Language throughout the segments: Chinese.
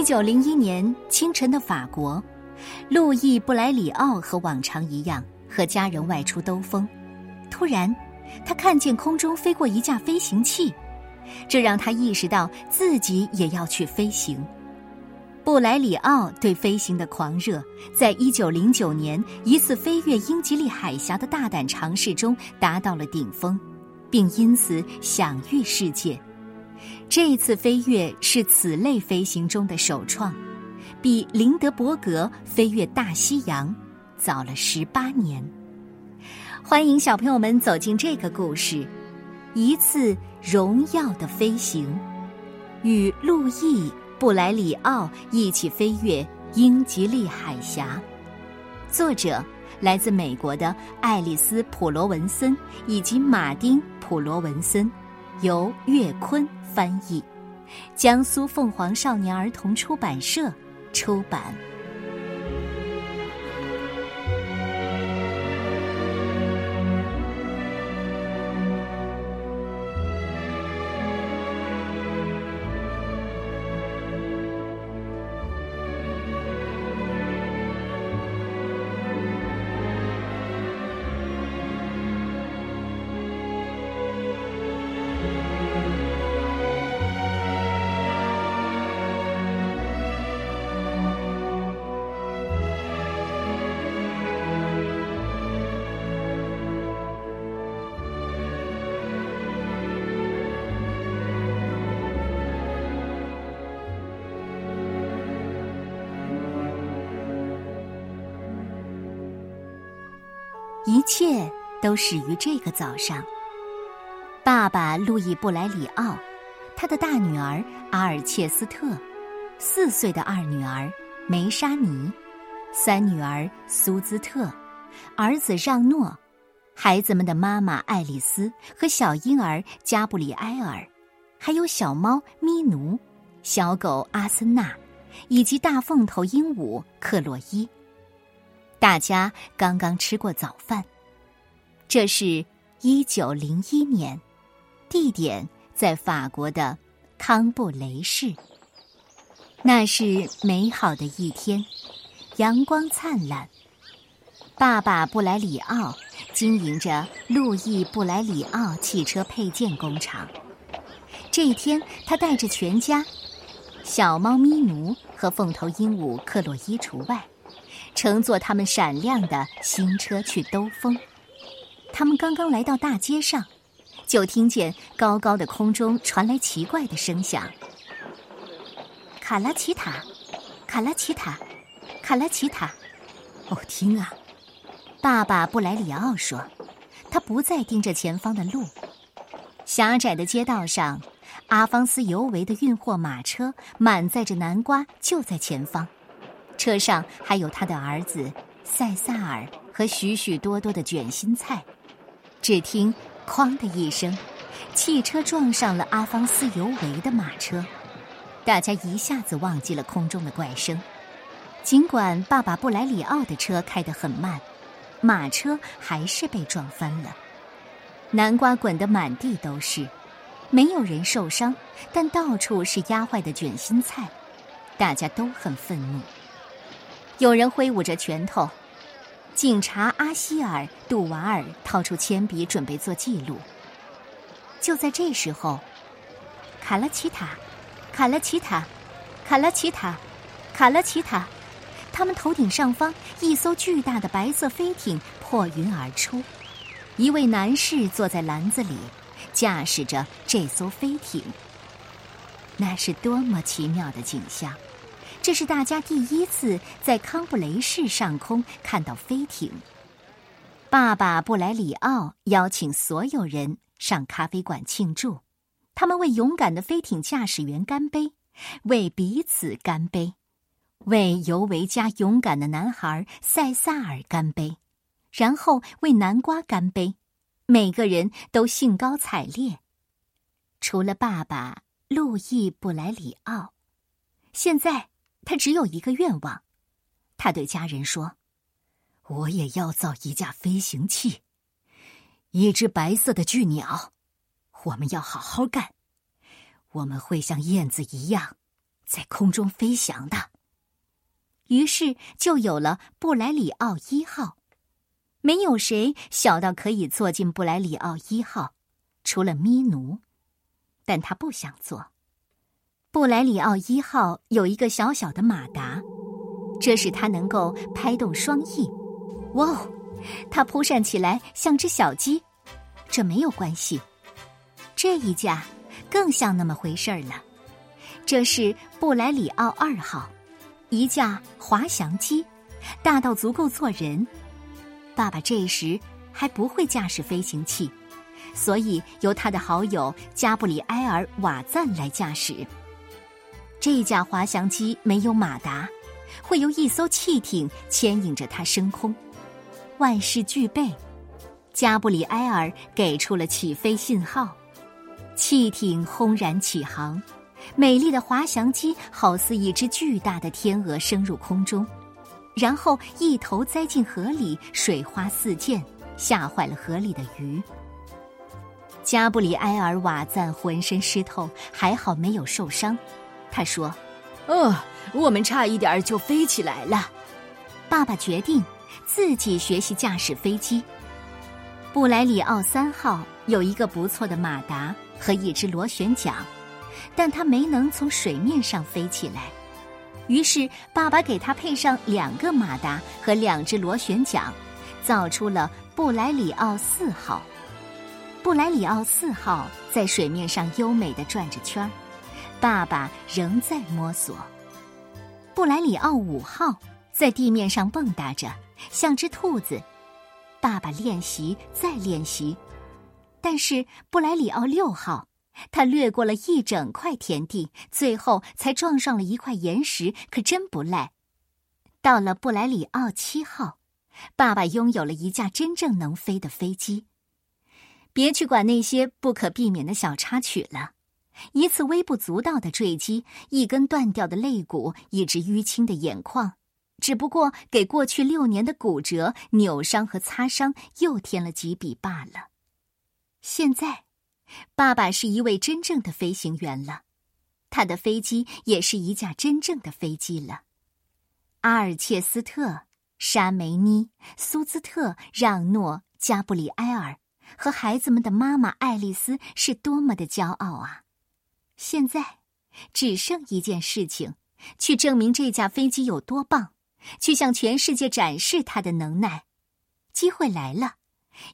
一九零一年清晨的法国，路易布莱里奥和往常一样和家人外出兜风。突然，他看见空中飞过一架飞行器，这让他意识到自己也要去飞行。布莱里奥对飞行的狂热，在一九零九年一次飞越英吉利海峡的大胆尝试中达到了顶峰，并因此享誉世界。这次飞跃是此类飞行中的首创，比林德伯格飞越大西洋早了十八年。欢迎小朋友们走进这个故事：一次荣耀的飞行，与路易·布莱里奥一起飞越英吉利海峡。作者来自美国的爱丽丝·普罗文森以及马丁·普罗文森，由岳坤。翻译，江苏凤凰少年儿童出版社出版。一切都始于这个早上。爸爸路易布莱里奥，他的大女儿阿尔切斯特，四岁的二女儿梅莎尼，三女儿苏兹特，儿子让诺，孩子们的妈妈爱丽丝和小婴儿加布里埃尔，还有小猫咪奴，小狗阿森纳，以及大凤头鹦鹉克洛伊。大家刚刚吃过早饭，这是一九零一年，地点在法国的康布雷市。那是美好的一天，阳光灿烂。爸爸布莱里奥经营着路易布莱里奥汽车配件工厂。这一天，他带着全家，小猫咪奴和凤头鹦鹉克洛伊除外。乘坐他们闪亮的新车去兜风，他们刚刚来到大街上，就听见高高的空中传来奇怪的声响。卡拉奇塔，卡拉奇塔，卡拉奇塔！哦，听啊！爸爸布莱里奥说，他不再盯着前方的路。狭窄的街道上，阿方斯尤维的运货马车满载着南瓜，就在前方。车上还有他的儿子塞萨尔和许许多多的卷心菜。只听“哐”的一声，汽车撞上了阿方斯尤维的马车，大家一下子忘记了空中的怪声。尽管爸爸布莱里奥的车开得很慢，马车还是被撞翻了，南瓜滚得满地都是，没有人受伤，但到处是压坏的卷心菜，大家都很愤怒。有人挥舞着拳头，警察阿希尔·杜瓦尔掏出铅笔准备做记录。就在这时候，卡拉奇塔，卡拉奇塔，卡拉奇塔，卡拉奇塔，他们头顶上方一艘巨大的白色飞艇破云而出，一位男士坐在篮子里，驾驶着这艘飞艇。那是多么奇妙的景象！这是大家第一次在康布雷市上空看到飞艇。爸爸布莱里奥邀请所有人上咖啡馆庆祝，他们为勇敢的飞艇驾驶员干杯，为彼此干杯，为尤维加勇敢的男孩塞萨尔干杯，然后为南瓜干杯。每个人都兴高采烈，除了爸爸路易布莱里奥。现在。他只有一个愿望，他对家人说：“我也要造一架飞行器，一只白色的巨鸟。我们要好好干，我们会像燕子一样，在空中飞翔的。于是就有了布莱里奥一号。没有谁小到可以坐进布莱里奥一号，除了咪奴，但他不想坐。布莱里奥一号有一个小小的马达，这使它能够拍动双翼。哇哦，它扑扇起来像只小鸡。这没有关系，这一架更像那么回事儿了。这是布莱里奥二号，一架滑翔机，大到足够坐人。爸爸这时还不会驾驶飞行器，所以由他的好友加布里埃尔·瓦赞来驾驶。这架滑翔机没有马达，会由一艘汽艇牵引着它升空。万事俱备，加布里埃尔给出了起飞信号，汽艇轰然起航，美丽的滑翔机好似一只巨大的天鹅升入空中。然后一头栽进河里，水花四溅，吓坏了河里的鱼。加布里埃尔·瓦赞浑身湿透，还好没有受伤。他说：“哦，我们差一点就飞起来了。”爸爸决定自己学习驾驶飞机。布莱里奥三号有一个不错的马达和一只螺旋桨，但他没能从水面上飞起来。于是，爸爸给他配上两个马达和两只螺旋桨，造出了布莱里奥四号。布莱里奥四号在水面上优美的转着圈儿，爸爸仍在摸索。布莱里奥五号在地面上蹦跶着，像只兔子，爸爸练习再练习，但是布莱里奥六号。他掠过了一整块田地，最后才撞上了一块岩石，可真不赖。到了布莱里奥七号，爸爸拥有了一架真正能飞的飞机。别去管那些不可避免的小插曲了，一次微不足道的坠机，一根断掉的肋骨，一只淤青的眼眶，只不过给过去六年的骨折、扭伤和擦伤又添了几笔罢了。现在。爸爸是一位真正的飞行员了，他的飞机也是一架真正的飞机了。阿尔切斯特、沙梅尼、苏兹特、让诺、加布里埃尔和孩子们的妈妈爱丽丝是多么的骄傲啊！现在只剩一件事情，去证明这架飞机有多棒，去向全世界展示它的能耐。机会来了。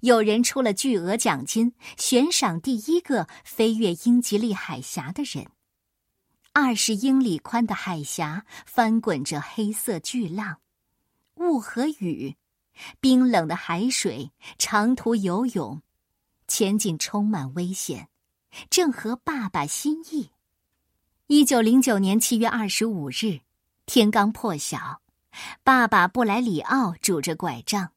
有人出了巨额奖金，悬赏第一个飞越英吉利海峡的人。二十英里宽的海峡翻滚着黑色巨浪，雾和雨，冰冷的海水，长途游泳，前景充满危险，正合爸爸心意。一九零九年七月二十五日，天刚破晓，爸爸布莱里奥拄着拐杖，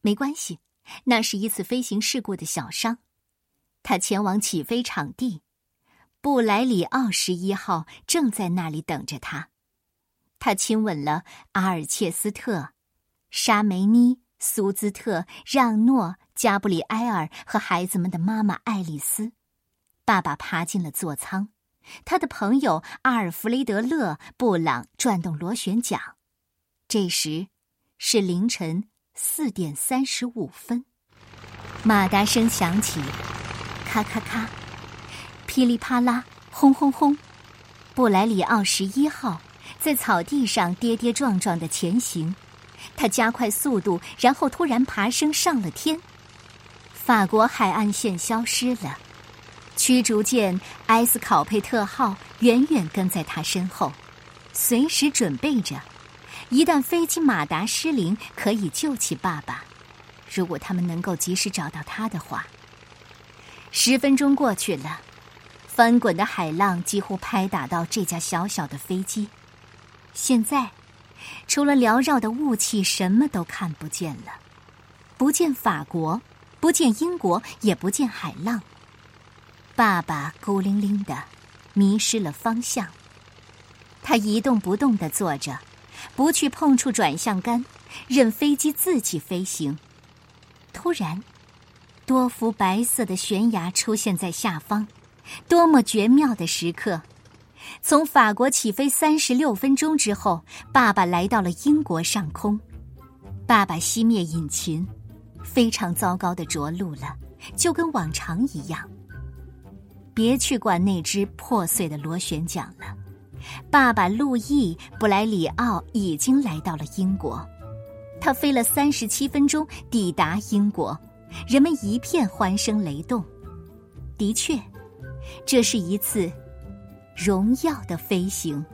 没关系。那是一次飞行事故的小伤，他前往起飞场地，布莱里奥十一号正在那里等着他。他亲吻了阿尔切斯特、沙梅尼、苏兹特、让诺、加布里埃尔和孩子们的妈妈爱丽丝。爸爸爬进了座舱，他的朋友阿尔弗雷德·勒布朗转动螺旋桨。这时是凌晨。四点三十五分，马达声响起，咔咔咔，噼里啪啦，轰轰轰。布莱里奥十一号在草地上跌跌撞撞的前行，他加快速度，然后突然爬升上了天。法国海岸线消失了，驱逐舰埃斯考佩特号远远跟在他身后，随时准备着。一旦飞机马达失灵，可以救起爸爸。如果他们能够及时找到他的话。十分钟过去了，翻滚的海浪几乎拍打到这架小小的飞机。现在，除了缭绕的雾气，什么都看不见了。不见法国，不见英国，也不见海浪。爸爸孤零零的，迷失了方向。他一动不动的坐着。不去碰触转向杆，任飞机自己飞行。突然，多幅白色的悬崖出现在下方，多么绝妙的时刻！从法国起飞三十六分钟之后，爸爸来到了英国上空。爸爸熄灭引擎，非常糟糕的着陆了，就跟往常一样。别去管那只破碎的螺旋桨了。爸爸路易·布莱里奥已经来到了英国，他飞了三十七分钟抵达英国，人们一片欢声雷动。的确，这是一次荣耀的飞行。